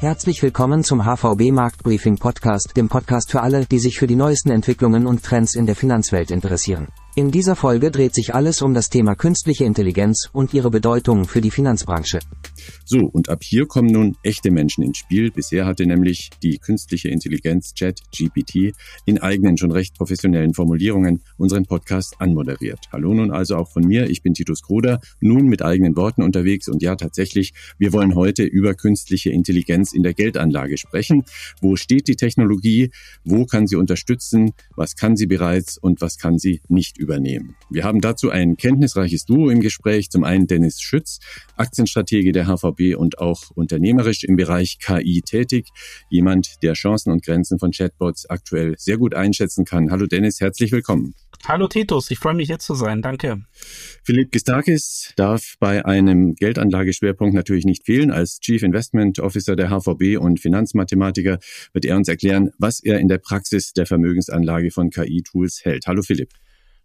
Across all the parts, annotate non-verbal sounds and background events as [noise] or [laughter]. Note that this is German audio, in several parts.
Herzlich willkommen zum HVB Marktbriefing Podcast, dem Podcast für alle, die sich für die neuesten Entwicklungen und Trends in der Finanzwelt interessieren. In dieser Folge dreht sich alles um das Thema künstliche Intelligenz und ihre Bedeutung für die Finanzbranche. So, und ab hier kommen nun echte Menschen ins Spiel. Bisher hatte nämlich die künstliche Intelligenz ChatGPT in eigenen, schon recht professionellen Formulierungen unseren Podcast anmoderiert. Hallo nun also auch von mir. Ich bin Titus Kroder, nun mit eigenen Worten unterwegs. Und ja, tatsächlich, wir wollen heute über künstliche Intelligenz in der Geldanlage sprechen. Wo steht die Technologie? Wo kann sie unterstützen? Was kann sie bereits und was kann sie nicht übernehmen. Wir haben dazu ein kenntnisreiches Duo im Gespräch. Zum einen Dennis Schütz, Aktienstratege der HVB und auch unternehmerisch im Bereich KI tätig. Jemand, der Chancen und Grenzen von Chatbots aktuell sehr gut einschätzen kann. Hallo Dennis, herzlich willkommen. Hallo Titus, ich freue mich hier zu sein. Danke. Philipp Gistakis darf bei einem Geldanlageschwerpunkt natürlich nicht fehlen. Als Chief Investment Officer der HVB und Finanzmathematiker wird er uns erklären, was er in der Praxis der Vermögensanlage von KI-Tools hält. Hallo Philipp.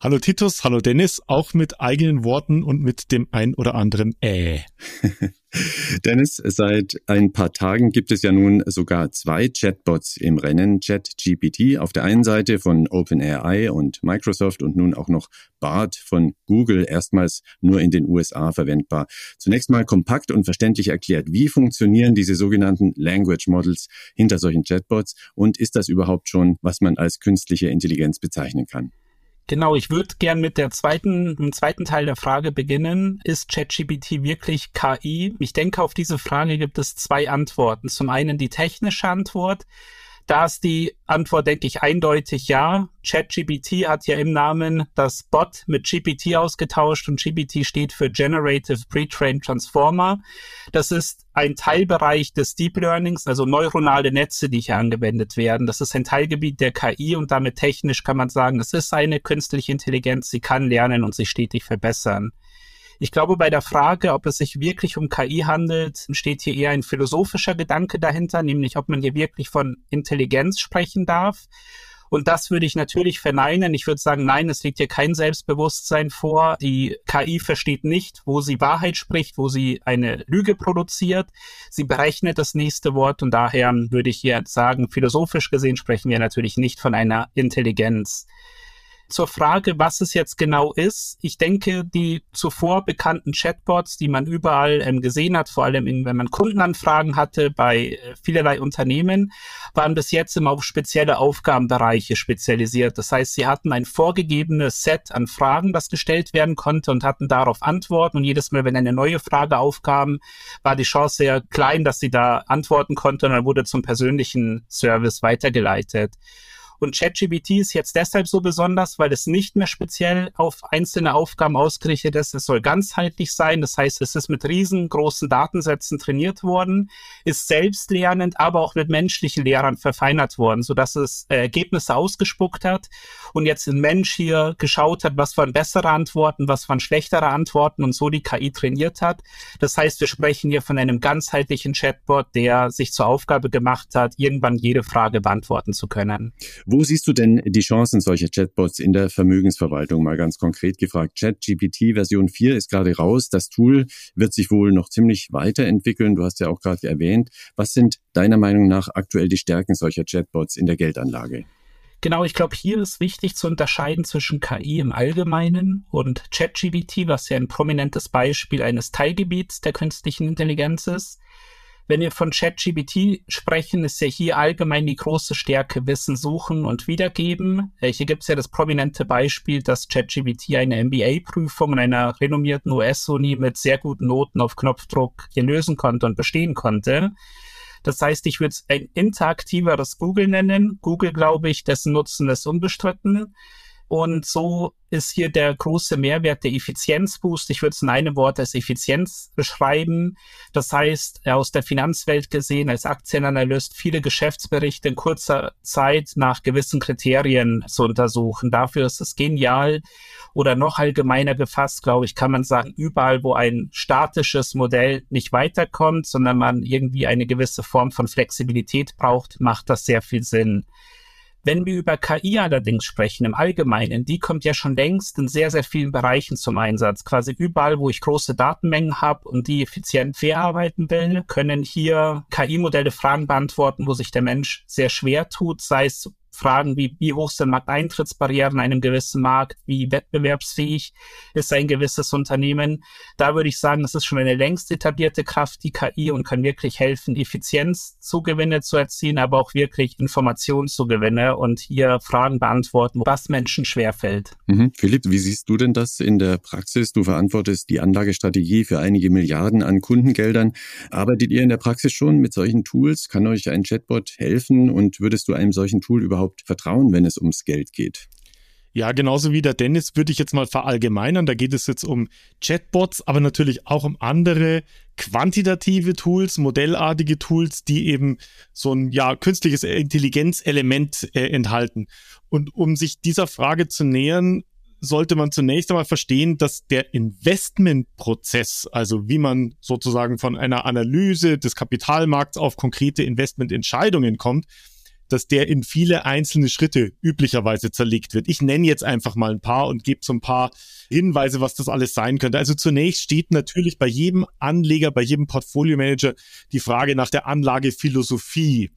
Hallo Titus, hallo Dennis, auch mit eigenen Worten und mit dem ein oder anderen Äh. [laughs] Dennis, seit ein paar Tagen gibt es ja nun sogar zwei Chatbots im Rennen. ChatGPT auf der einen Seite von OpenAI und Microsoft und nun auch noch BART von Google, erstmals nur in den USA verwendbar. Zunächst mal kompakt und verständlich erklärt, wie funktionieren diese sogenannten Language Models hinter solchen Chatbots und ist das überhaupt schon, was man als künstliche Intelligenz bezeichnen kann? Genau, ich würde gern mit der zweiten, dem zweiten Teil der Frage beginnen. Ist ChatGPT wirklich KI? Ich denke, auf diese Frage gibt es zwei Antworten. Zum einen die technische Antwort. Da ist die Antwort, denke ich, eindeutig ja. ChatGPT hat ja im Namen das Bot mit GPT ausgetauscht und GPT steht für Generative Pre-Trained Transformer. Das ist ein Teilbereich des Deep Learnings, also neuronale Netze, die hier angewendet werden. Das ist ein Teilgebiet der KI und damit technisch kann man sagen, es ist eine künstliche Intelligenz, sie kann lernen und sich stetig verbessern. Ich glaube, bei der Frage, ob es sich wirklich um KI handelt, steht hier eher ein philosophischer Gedanke dahinter, nämlich ob man hier wirklich von Intelligenz sprechen darf. Und das würde ich natürlich verneinen. Ich würde sagen, nein, es liegt hier kein Selbstbewusstsein vor. Die KI versteht nicht, wo sie Wahrheit spricht, wo sie eine Lüge produziert. Sie berechnet das nächste Wort und daher würde ich hier sagen, philosophisch gesehen sprechen wir natürlich nicht von einer Intelligenz zur Frage, was es jetzt genau ist. Ich denke, die zuvor bekannten Chatbots, die man überall ähm, gesehen hat, vor allem in, wenn man Kundenanfragen hatte bei äh, vielerlei Unternehmen, waren bis jetzt immer auf spezielle Aufgabenbereiche spezialisiert. Das heißt, sie hatten ein vorgegebenes Set an Fragen, das gestellt werden konnte und hatten darauf Antworten. Und jedes Mal, wenn eine neue Frage aufkam, war die Chance sehr klein, dass sie da antworten konnte und dann wurde zum persönlichen Service weitergeleitet. Und ChatGPT ist jetzt deshalb so besonders, weil es nicht mehr speziell auf einzelne Aufgaben ausgerichtet ist. Es soll ganzheitlich sein. Das heißt, es ist mit riesengroßen Datensätzen trainiert worden, ist selbstlernend, aber auch mit menschlichen Lehrern verfeinert worden, sodass es äh, Ergebnisse ausgespuckt hat und jetzt ein Mensch hier geschaut hat, was waren bessere Antworten, was waren schlechtere Antworten und so die KI trainiert hat. Das heißt, wir sprechen hier von einem ganzheitlichen Chatbot, der sich zur Aufgabe gemacht hat, irgendwann jede Frage beantworten zu können. Wo siehst du denn die Chancen solcher Chatbots in der Vermögensverwaltung? Mal ganz konkret gefragt. ChatGPT Version 4 ist gerade raus. Das Tool wird sich wohl noch ziemlich weiterentwickeln. Du hast ja auch gerade erwähnt. Was sind deiner Meinung nach aktuell die Stärken solcher Chatbots in der Geldanlage? Genau, ich glaube, hier ist wichtig zu unterscheiden zwischen KI im Allgemeinen und ChatGPT, was ja ein prominentes Beispiel eines Teilgebiets der künstlichen Intelligenz ist. Wenn wir von ChatGPT sprechen, ist ja hier allgemein die große Stärke Wissen suchen und wiedergeben. Äh, hier gibt es ja das prominente Beispiel, dass ChatGPT eine MBA-Prüfung in einer renommierten US-Uni mit sehr guten Noten auf Knopfdruck hier lösen konnte und bestehen konnte. Das heißt, ich würde es ein interaktiveres Google nennen. Google, glaube ich, dessen Nutzen ist unbestritten. Und so ist hier der große Mehrwert der Effizienzboost. Ich würde es in einem Wort als Effizienz beschreiben. Das heißt, aus der Finanzwelt gesehen, als Aktienanalyst viele Geschäftsberichte in kurzer Zeit nach gewissen Kriterien zu untersuchen. Dafür ist es genial. Oder noch allgemeiner gefasst, glaube ich, kann man sagen, überall, wo ein statisches Modell nicht weiterkommt, sondern man irgendwie eine gewisse Form von Flexibilität braucht, macht das sehr viel Sinn. Wenn wir über KI allerdings sprechen, im Allgemeinen, die kommt ja schon längst in sehr, sehr vielen Bereichen zum Einsatz. Quasi überall, wo ich große Datenmengen habe und die effizient verarbeiten will, können hier KI-Modelle Fragen beantworten, wo sich der Mensch sehr schwer tut, sei es Fragen wie, wie hoch sind Markteintrittsbarrieren in einem gewissen Markt, wie wettbewerbsfähig ist ein gewisses Unternehmen. Da würde ich sagen, das ist schon eine längst etablierte Kraft, die KI, und kann wirklich helfen, Effizienzzugewinne zu erzielen, aber auch wirklich Informationszugewinne und hier Fragen beantworten, was Menschen schwerfällt. Mhm. Philipp, wie siehst du denn das in der Praxis? Du verantwortest die Anlagestrategie für einige Milliarden an Kundengeldern. Arbeitet ihr in der Praxis schon mit solchen Tools? Kann euch ein Chatbot helfen und würdest du einem solchen Tool überhaupt überhaupt vertrauen, wenn es ums Geld geht? Ja, genauso wie der Dennis würde ich jetzt mal verallgemeinern. Da geht es jetzt um Chatbots, aber natürlich auch um andere quantitative Tools, modellartige Tools, die eben so ein ja künstliches Intelligenzelement äh, enthalten. Und um sich dieser Frage zu nähern, sollte man zunächst einmal verstehen, dass der Investmentprozess, also wie man sozusagen von einer Analyse des Kapitalmarkts auf konkrete Investmententscheidungen kommt, dass der in viele einzelne Schritte üblicherweise zerlegt wird. Ich nenne jetzt einfach mal ein paar und gebe so ein paar Hinweise, was das alles sein könnte. Also zunächst steht natürlich bei jedem Anleger, bei jedem Portfolio-Manager die Frage nach der Anlagephilosophie.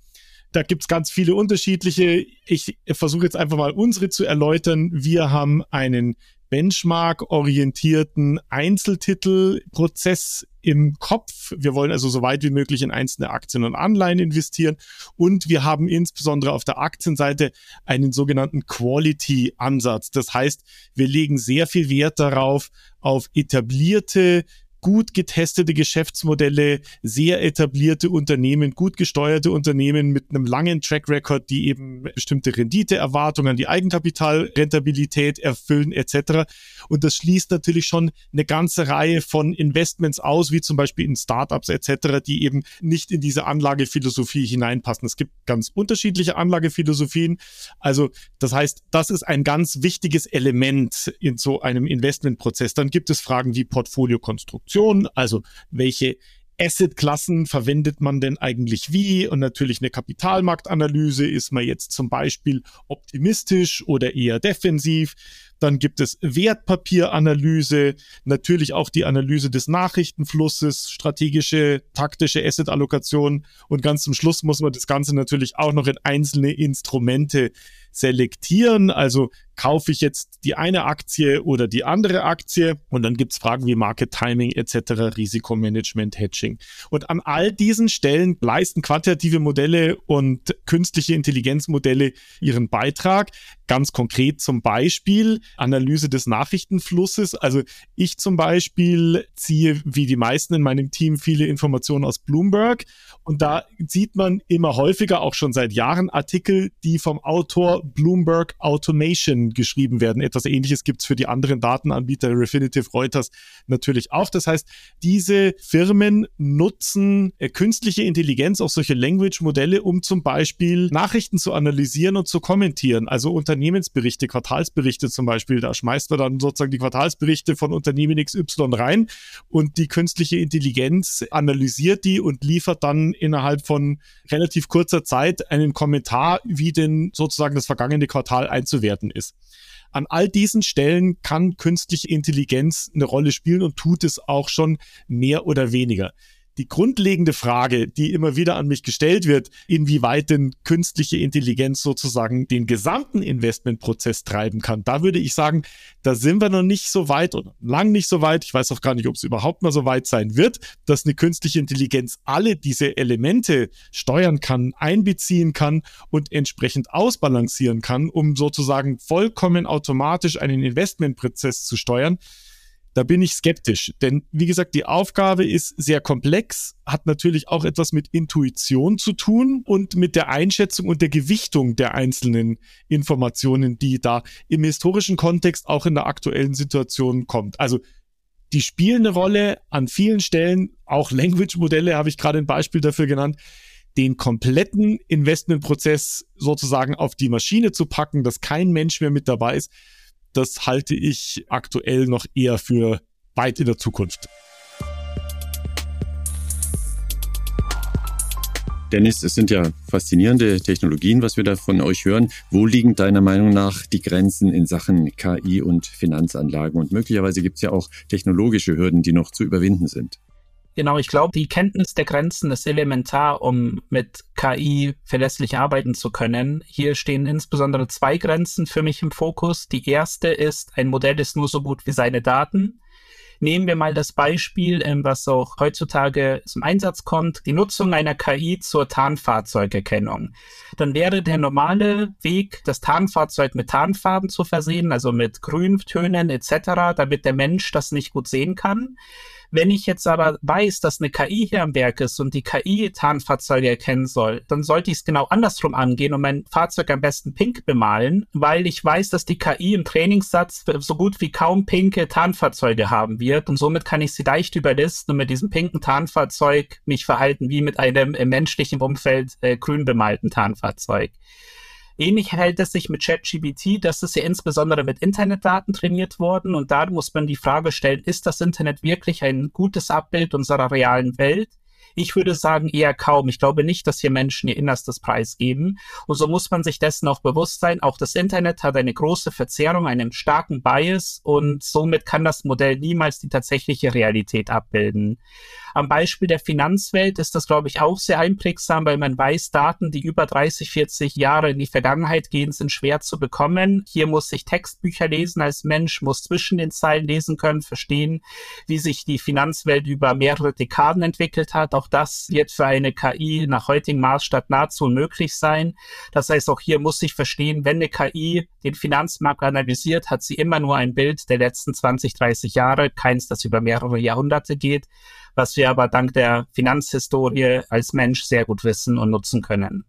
Da gibt's ganz viele unterschiedliche. Ich versuche jetzt einfach mal unsere zu erläutern. Wir haben einen Benchmark-orientierten Einzeltitelprozess im Kopf. Wir wollen also so weit wie möglich in einzelne Aktien und Anleihen investieren. Und wir haben insbesondere auf der Aktienseite einen sogenannten Quality-Ansatz. Das heißt, wir legen sehr viel Wert darauf, auf etablierte gut getestete Geschäftsmodelle, sehr etablierte Unternehmen, gut gesteuerte Unternehmen mit einem langen Track Record, die eben bestimmte Renditeerwartungen, die Eigenkapitalrentabilität erfüllen etc. Und das schließt natürlich schon eine ganze Reihe von Investments aus, wie zum Beispiel in Startups etc., die eben nicht in diese Anlagephilosophie hineinpassen. Es gibt ganz unterschiedliche Anlagephilosophien. Also das heißt, das ist ein ganz wichtiges Element in so einem Investmentprozess. Dann gibt es Fragen wie Portfoliokonstruktion. Informationen, also welche Assetklassen verwendet man denn eigentlich wie? Und natürlich eine Kapitalmarktanalyse. Ist man jetzt zum Beispiel optimistisch oder eher defensiv? Dann gibt es Wertpapieranalyse, natürlich auch die Analyse des Nachrichtenflusses, strategische, taktische Assetallokation und ganz zum Schluss muss man das Ganze natürlich auch noch in einzelne Instrumente selektieren. Also kaufe ich jetzt die eine Aktie oder die andere Aktie? Und dann gibt's Fragen wie Market Timing etc., Risikomanagement, Hedging. Und an all diesen Stellen leisten quantitative Modelle und künstliche Intelligenzmodelle ihren Beitrag. Ganz konkret zum Beispiel Analyse des Nachrichtenflusses. Also ich zum Beispiel ziehe wie die meisten in meinem Team viele Informationen aus Bloomberg und da sieht man immer häufiger, auch schon seit Jahren, Artikel, die vom Autor Bloomberg Automation geschrieben werden. Etwas ähnliches gibt's für die anderen Datenanbieter, Refinitiv, Reuters natürlich auch. Das heißt, diese Firmen nutzen äh, künstliche Intelligenz, auch solche Language-Modelle, um zum Beispiel Nachrichten zu analysieren und zu kommentieren. Also Unternehmensberichte, Quartalsberichte zum Beispiel. Da schmeißt man dann sozusagen die Quartalsberichte von Unternehmen XY rein und die künstliche Intelligenz analysiert die und liefert dann innerhalb von relativ kurzer Zeit einen Kommentar, wie denn sozusagen das vergangene Quartal einzuwerten ist. An all diesen Stellen kann künstliche Intelligenz eine Rolle spielen und tut es auch schon mehr oder weniger die grundlegende Frage, die immer wieder an mich gestellt wird, inwieweit denn künstliche Intelligenz sozusagen den gesamten Investmentprozess treiben kann, da würde ich sagen, da sind wir noch nicht so weit oder lang nicht so weit. Ich weiß auch gar nicht, ob es überhaupt mal so weit sein wird, dass eine künstliche Intelligenz alle diese Elemente steuern kann, einbeziehen kann und entsprechend ausbalancieren kann, um sozusagen vollkommen automatisch einen Investmentprozess zu steuern da bin ich skeptisch. Denn wie gesagt, die Aufgabe ist sehr komplex, hat natürlich auch etwas mit Intuition zu tun und mit der Einschätzung und der Gewichtung der einzelnen Informationen, die da im historischen Kontext auch in der aktuellen Situation kommt. Also die spielen eine Rolle an vielen Stellen, auch Language-Modelle habe ich gerade ein Beispiel dafür genannt den kompletten Investmentprozess sozusagen auf die Maschine zu packen, dass kein Mensch mehr mit dabei ist, das halte ich aktuell noch eher für weit in der Zukunft. Dennis, es sind ja faszinierende Technologien, was wir da von euch hören. Wo liegen deiner Meinung nach die Grenzen in Sachen KI und Finanzanlagen? Und möglicherweise gibt es ja auch technologische Hürden, die noch zu überwinden sind. Genau, ich glaube, die Kenntnis der Grenzen ist elementar, um mit KI verlässlich arbeiten zu können. Hier stehen insbesondere zwei Grenzen für mich im Fokus. Die erste ist, ein Modell ist nur so gut wie seine Daten. Nehmen wir mal das Beispiel, ähm, was auch heutzutage zum Einsatz kommt, die Nutzung einer KI zur Tarnfahrzeugerkennung. Dann wäre der normale Weg, das Tarnfahrzeug mit Tarnfarben zu versehen, also mit Grüntönen etc., damit der Mensch das nicht gut sehen kann. Wenn ich jetzt aber weiß, dass eine KI hier am Werk ist und die KI Tarnfahrzeuge erkennen soll, dann sollte ich es genau andersrum angehen und mein Fahrzeug am besten pink bemalen, weil ich weiß, dass die KI im Trainingssatz so gut wie kaum pinke Tarnfahrzeuge haben wird und somit kann ich sie leicht überlisten und mit diesem pinken Tarnfahrzeug mich verhalten wie mit einem im menschlichen Umfeld äh, grün bemalten Tarnfahrzeug. Ähnlich hält es sich mit ChatGPT. Das ist ja insbesondere mit Internetdaten trainiert worden. Und da muss man die Frage stellen, ist das Internet wirklich ein gutes Abbild unserer realen Welt? Ich würde sagen eher kaum. Ich glaube nicht, dass hier Menschen ihr Innerstes preisgeben. Und so muss man sich dessen auch bewusst sein. Auch das Internet hat eine große Verzerrung, einen starken Bias und somit kann das Modell niemals die tatsächliche Realität abbilden. Am Beispiel der Finanzwelt ist das, glaube ich, auch sehr einprägsam, weil man weiß, Daten, die über 30, 40 Jahre in die Vergangenheit gehen, sind schwer zu bekommen. Hier muss ich Textbücher lesen als Mensch, muss zwischen den Zeilen lesen können, verstehen, wie sich die Finanzwelt über mehrere Dekaden entwickelt hat. Auch das wird für eine KI nach heutigem Maßstab nahezu unmöglich sein. Das heißt, auch hier muss ich verstehen, wenn eine KI den Finanzmarkt analysiert, hat sie immer nur ein Bild der letzten 20, 30 Jahre, keins, das über mehrere Jahrhunderte geht was wir aber dank der Finanzhistorie als Mensch sehr gut wissen und nutzen können.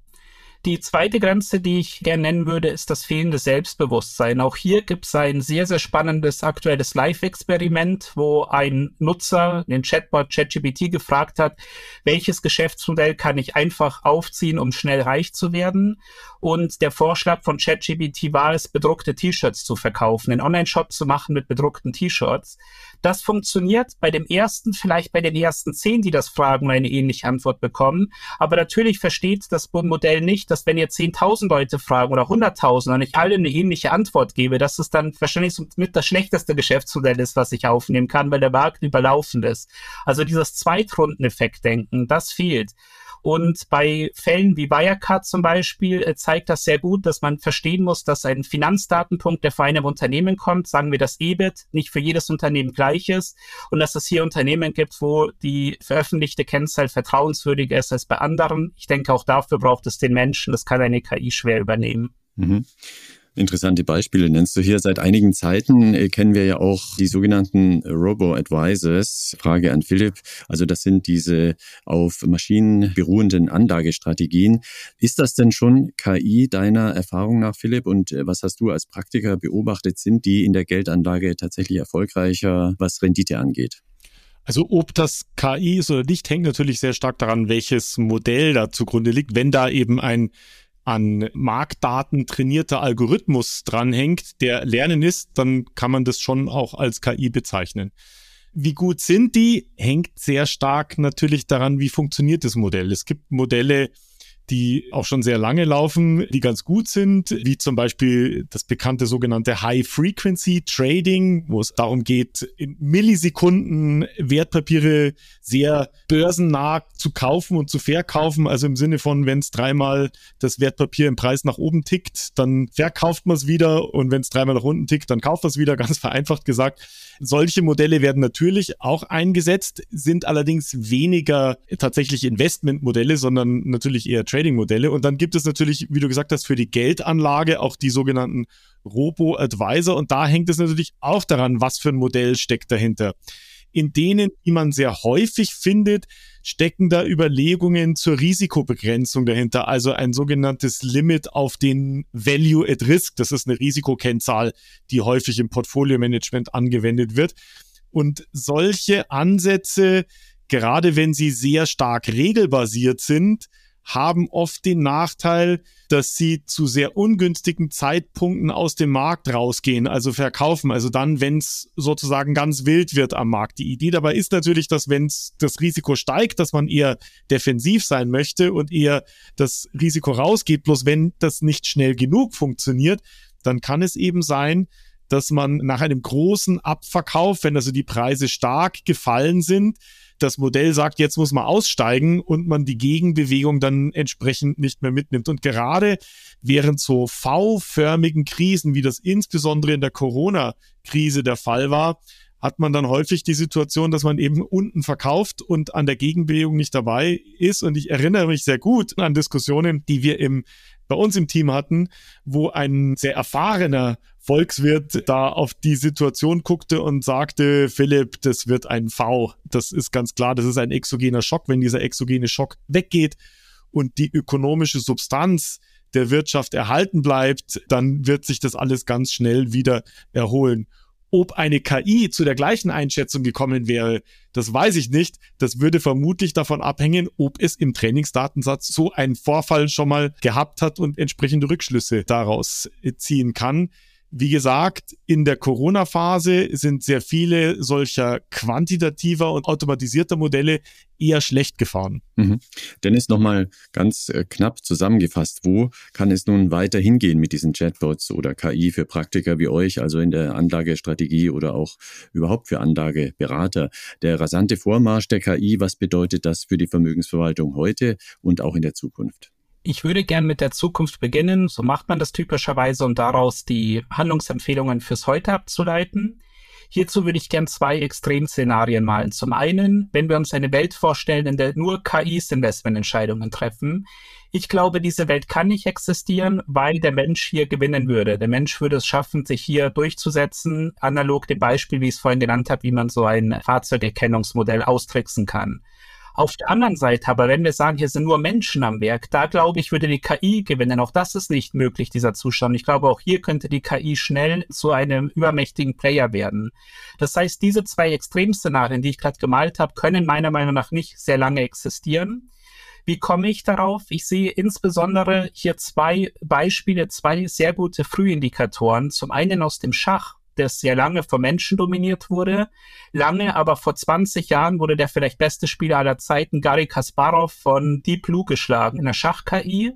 Die zweite Grenze, die ich gerne nennen würde, ist das fehlende Selbstbewusstsein. Auch hier gibt es ein sehr, sehr spannendes aktuelles Live-Experiment, wo ein Nutzer den Chatbot ChatGPT gefragt hat, welches Geschäftsmodell kann ich einfach aufziehen, um schnell reich zu werden? Und der Vorschlag von ChatGPT war es, bedruckte T-Shirts zu verkaufen, einen Online-Shop zu machen mit bedruckten T-Shirts. Das funktioniert bei dem ersten, vielleicht bei den ersten zehn, die das fragen, eine ähnliche Antwort bekommen. Aber natürlich versteht das Modell nicht, dass wenn ihr 10.000 Leute fragen oder 100.000 und ich alle eine ähnliche Antwort gebe, dass es dann wahrscheinlich so mit das schlechteste Geschäftsmodell ist, was ich aufnehmen kann, weil der Markt überlaufen ist. Also dieses Zweitrundeneffekt-Denken, das fehlt. Und bei Fällen wie Wirecard zum Beispiel äh, zeigt das sehr gut, dass man verstehen muss, dass ein Finanzdatenpunkt, der für ein Unternehmen kommt, sagen wir das EBIT, nicht für jedes Unternehmen gleich ist und dass es hier Unternehmen gibt, wo die veröffentlichte Kennzahl vertrauenswürdiger ist als bei anderen. Ich denke, auch dafür braucht es den Menschen. Das kann eine KI schwer übernehmen. Mhm. Interessante Beispiele nennst du hier. Seit einigen Zeiten äh, kennen wir ja auch die sogenannten Robo-Advisors. Frage an Philipp. Also das sind diese auf Maschinen beruhenden Anlagestrategien. Ist das denn schon KI deiner Erfahrung nach, Philipp? Und äh, was hast du als Praktiker beobachtet? Sind die in der Geldanlage tatsächlich erfolgreicher, was Rendite angeht? Also ob das KI ist oder nicht, hängt natürlich sehr stark daran, welches Modell da zugrunde liegt. Wenn da eben ein an Marktdaten trainierter Algorithmus dranhängt, der lernen ist, dann kann man das schon auch als KI bezeichnen. Wie gut sind die, hängt sehr stark natürlich daran, wie funktioniert das Modell. Es gibt Modelle, die auch schon sehr lange laufen, die ganz gut sind, wie zum Beispiel das bekannte sogenannte High-Frequency-Trading, wo es darum geht, in Millisekunden Wertpapiere sehr börsennah zu kaufen und zu verkaufen. Also im Sinne von, wenn es dreimal das Wertpapier im Preis nach oben tickt, dann verkauft man es wieder und wenn es dreimal nach unten tickt, dann kauft man es wieder, [laughs] ganz vereinfacht gesagt. Solche Modelle werden natürlich auch eingesetzt, sind allerdings weniger tatsächlich Investmentmodelle, sondern natürlich eher Trading-Modelle. Und dann gibt es natürlich, wie du gesagt hast, für die Geldanlage auch die sogenannten Robo-Advisor. Und da hängt es natürlich auch daran, was für ein Modell steckt dahinter. In denen, die man sehr häufig findet, stecken da Überlegungen zur Risikobegrenzung dahinter, also ein sogenanntes Limit auf den Value at Risk. Das ist eine Risikokennzahl, die häufig im Portfolio-Management angewendet wird. Und solche Ansätze, gerade wenn sie sehr stark regelbasiert sind, haben oft den Nachteil, dass sie zu sehr ungünstigen Zeitpunkten aus dem Markt rausgehen, also verkaufen. Also dann, wenn es sozusagen ganz wild wird am Markt. Die Idee dabei ist natürlich, dass wenn das Risiko steigt, dass man eher defensiv sein möchte und eher das Risiko rausgeht. Bloß wenn das nicht schnell genug funktioniert, dann kann es eben sein, dass man nach einem großen Abverkauf, wenn also die Preise stark gefallen sind, das Modell sagt, jetzt muss man aussteigen und man die Gegenbewegung dann entsprechend nicht mehr mitnimmt. Und gerade während so V-förmigen Krisen, wie das insbesondere in der Corona-Krise der Fall war, hat man dann häufig die Situation, dass man eben unten verkauft und an der Gegenbewegung nicht dabei ist. Und ich erinnere mich sehr gut an Diskussionen, die wir im bei uns im Team hatten, wo ein sehr erfahrener Volkswirt da auf die Situation guckte und sagte, Philipp, das wird ein V. Das ist ganz klar, das ist ein exogener Schock. Wenn dieser exogene Schock weggeht und die ökonomische Substanz der Wirtschaft erhalten bleibt, dann wird sich das alles ganz schnell wieder erholen. Ob eine KI zu der gleichen Einschätzung gekommen wäre, das weiß ich nicht. Das würde vermutlich davon abhängen, ob es im Trainingsdatensatz so einen Vorfall schon mal gehabt hat und entsprechende Rückschlüsse daraus ziehen kann. Wie gesagt, in der Corona-Phase sind sehr viele solcher quantitativer und automatisierter Modelle eher schlecht gefahren. Mhm. Dennis, nochmal ganz äh, knapp zusammengefasst, wo kann es nun weiter hingehen mit diesen Chatbots oder KI für Praktiker wie euch, also in der Anlagestrategie oder auch überhaupt für Anlageberater? Der rasante Vormarsch der KI, was bedeutet das für die Vermögensverwaltung heute und auch in der Zukunft? Ich würde gern mit der Zukunft beginnen. So macht man das typischerweise, um daraus die Handlungsempfehlungen fürs Heute abzuleiten. Hierzu würde ich gern zwei Extremszenarien malen. Zum einen, wenn wir uns eine Welt vorstellen, in der nur KIs Investmententscheidungen treffen. Ich glaube, diese Welt kann nicht existieren, weil der Mensch hier gewinnen würde. Der Mensch würde es schaffen, sich hier durchzusetzen, analog dem Beispiel, wie ich es vorhin genannt habe, wie man so ein Fahrzeugerkennungsmodell austricksen kann. Auf der anderen Seite aber, wenn wir sagen, hier sind nur Menschen am Werk, da glaube ich, würde die KI gewinnen. Auch das ist nicht möglich, dieser Zustand. Ich glaube, auch hier könnte die KI schnell zu einem übermächtigen Player werden. Das heißt, diese zwei Extremszenarien, die ich gerade gemalt habe, können meiner Meinung nach nicht sehr lange existieren. Wie komme ich darauf? Ich sehe insbesondere hier zwei Beispiele, zwei sehr gute Frühindikatoren. Zum einen aus dem Schach, das sehr lange von Menschen dominiert wurde. Lange, aber vor 20 Jahren wurde der vielleicht beste Spieler aller Zeiten, Gary Kasparov, von Deep Blue geschlagen in der Schach-KI.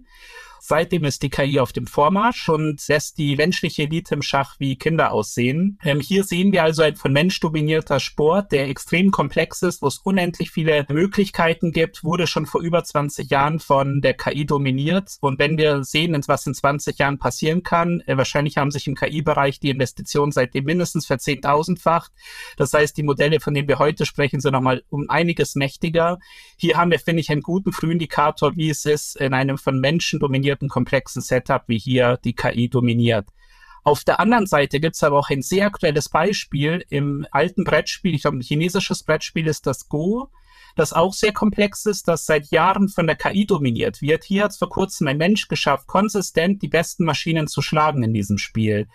Seitdem ist die KI auf dem Vormarsch und lässt die menschliche Elite im Schach wie Kinder aussehen. Ähm, hier sehen wir also ein von Mensch dominierter Sport, der extrem komplex ist, wo es unendlich viele Möglichkeiten gibt, wurde schon vor über 20 Jahren von der KI dominiert. Und wenn wir sehen, was in 20 Jahren passieren kann, äh, wahrscheinlich haben sich im KI-Bereich die Investitionen seitdem mindestens verzehntausendfacht. Das heißt, die Modelle, von denen wir heute sprechen, sind nochmal um einiges mächtiger. Hier haben wir, finde ich, einen guten Frühindikator, wie es ist, in einem von Menschen dominierten komplizierten, komplexen Setup wie hier die KI dominiert. Auf der anderen Seite gibt es aber auch ein sehr aktuelles Beispiel im alten Brettspiel, ich glaube ein chinesisches Brettspiel ist das Go, das auch sehr komplex ist, das seit Jahren von der KI dominiert wird. Hier hat es vor kurzem ein Mensch geschafft, konsistent die besten Maschinen zu schlagen in diesem Spiel.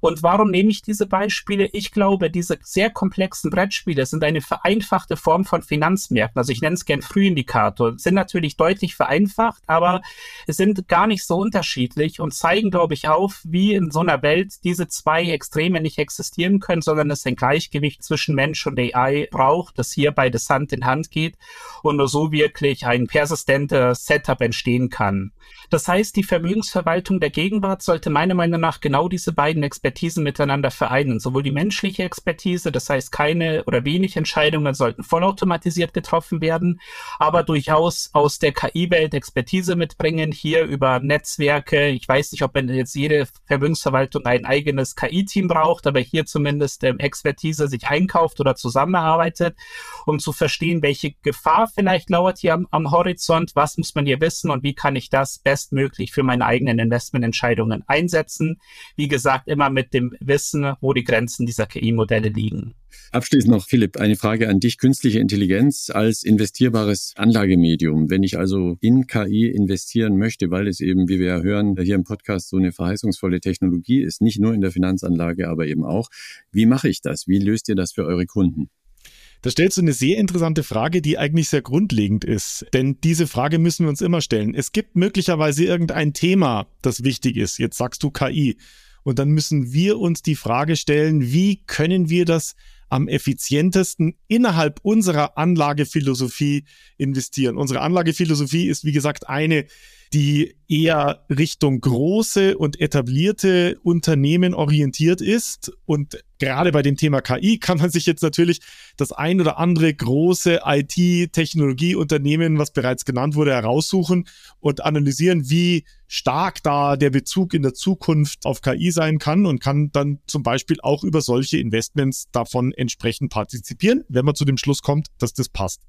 Und warum nehme ich diese Beispiele? Ich glaube, diese sehr komplexen Brettspiele sind eine vereinfachte Form von Finanzmärkten. Also ich nenne es gern Frühindikator. Sind natürlich deutlich vereinfacht, aber sind gar nicht so unterschiedlich und zeigen, glaube ich, auf, wie in so einer Welt diese zwei Extreme nicht existieren können, sondern es ein Gleichgewicht zwischen Mensch und AI braucht, das hier beides Hand in Hand geht und nur so wirklich ein persistenter Setup entstehen kann. Das heißt, die Vermögensverwaltung der Gegenwart sollte meiner Meinung nach genau diese beiden Expertisen miteinander vereinen. Sowohl die menschliche Expertise, das heißt keine oder wenig Entscheidungen sollten vollautomatisiert getroffen werden, aber durchaus aus der KI-Welt Expertise mitbringen, hier über Netzwerke. Ich weiß nicht, ob jetzt jede Vermögensverwaltung ein eigenes KI-Team braucht, aber hier zumindest ähm, Expertise sich einkauft oder zusammenarbeitet, um zu verstehen, welche Gefahr vielleicht lauert hier am, am Horizont, was muss man hier wissen und wie kann ich das besser bestmöglich für meine eigenen Investmententscheidungen einsetzen. Wie gesagt, immer mit dem Wissen, wo die Grenzen dieser KI-Modelle liegen. Abschließend noch, Philipp, eine Frage an dich. Künstliche Intelligenz als investierbares Anlagemedium. Wenn ich also in KI investieren möchte, weil es eben, wie wir ja hören, hier im Podcast so eine verheißungsvolle Technologie ist, nicht nur in der Finanzanlage, aber eben auch. Wie mache ich das? Wie löst ihr das für eure Kunden? Da stellst du eine sehr interessante Frage, die eigentlich sehr grundlegend ist. Denn diese Frage müssen wir uns immer stellen. Es gibt möglicherweise irgendein Thema, das wichtig ist. Jetzt sagst du KI. Und dann müssen wir uns die Frage stellen, wie können wir das am effizientesten innerhalb unserer Anlagephilosophie investieren. Unsere Anlagephilosophie ist, wie gesagt, eine, die eher Richtung große und etablierte Unternehmen orientiert ist. Und gerade bei dem Thema KI kann man sich jetzt natürlich das ein oder andere große IT-Technologieunternehmen, was bereits genannt wurde, heraussuchen und analysieren, wie stark da der Bezug in der Zukunft auf KI sein kann und kann dann zum Beispiel auch über solche Investments davon entsprechend partizipieren, wenn man zu dem Schluss kommt, dass das passt.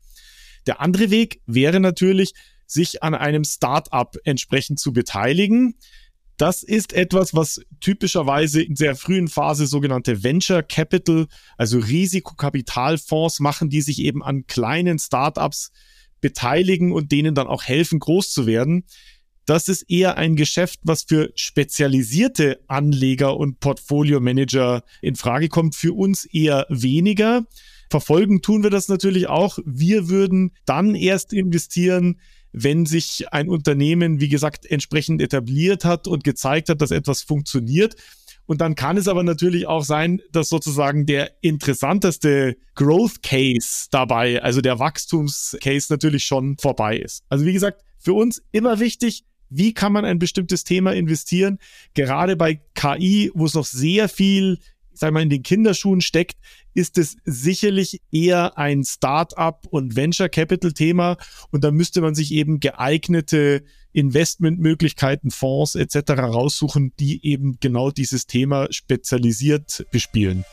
Der andere Weg wäre natürlich, sich an einem Startup entsprechend zu beteiligen. Das ist etwas, was typischerweise in sehr frühen Phase sogenannte Venture Capital, also Risikokapitalfonds machen, die sich eben an kleinen Startups beteiligen und denen dann auch helfen, groß zu werden. Das ist eher ein Geschäft, was für spezialisierte Anleger und Portfolio-Manager in Frage kommt. Für uns eher weniger. Verfolgen tun wir das natürlich auch. Wir würden dann erst investieren, wenn sich ein Unternehmen, wie gesagt, entsprechend etabliert hat und gezeigt hat, dass etwas funktioniert. Und dann kann es aber natürlich auch sein, dass sozusagen der interessanteste Growth Case dabei, also der Wachstumscase natürlich schon vorbei ist. Also wie gesagt, für uns immer wichtig, wie kann man ein bestimmtes Thema investieren? Gerade bei KI, wo es noch sehr viel sag mal, in den Kinderschuhen steckt, ist es sicherlich eher ein Start-up und Venture Capital Thema und da müsste man sich eben geeignete Investmentmöglichkeiten, Fonds etc. raussuchen, die eben genau dieses Thema spezialisiert bespielen.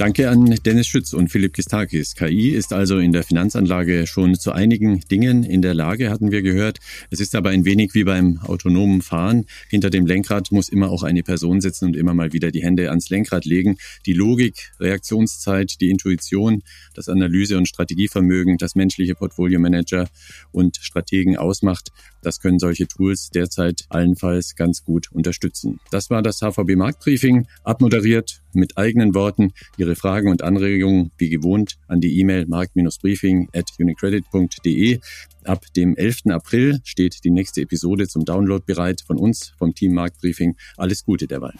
Danke an Dennis Schütz und Philipp Kistakis. KI ist also in der Finanzanlage schon zu einigen Dingen in der Lage, hatten wir gehört. Es ist aber ein wenig wie beim autonomen Fahren. Hinter dem Lenkrad muss immer auch eine Person sitzen und immer mal wieder die Hände ans Lenkrad legen. Die Logik, Reaktionszeit, die Intuition, das Analyse- und Strategievermögen, das menschliche Portfolio-Manager und Strategen ausmacht, das können solche Tools derzeit allenfalls ganz gut unterstützen. Das war das HVB Marktbriefing, abmoderiert mit eigenen Worten. Ihre Fragen und Anregungen wie gewohnt an die E-Mail markt-briefing at unicredit.de. Ab dem 11. April steht die nächste Episode zum Download bereit von uns, vom Team Marktbriefing. Alles Gute derweil.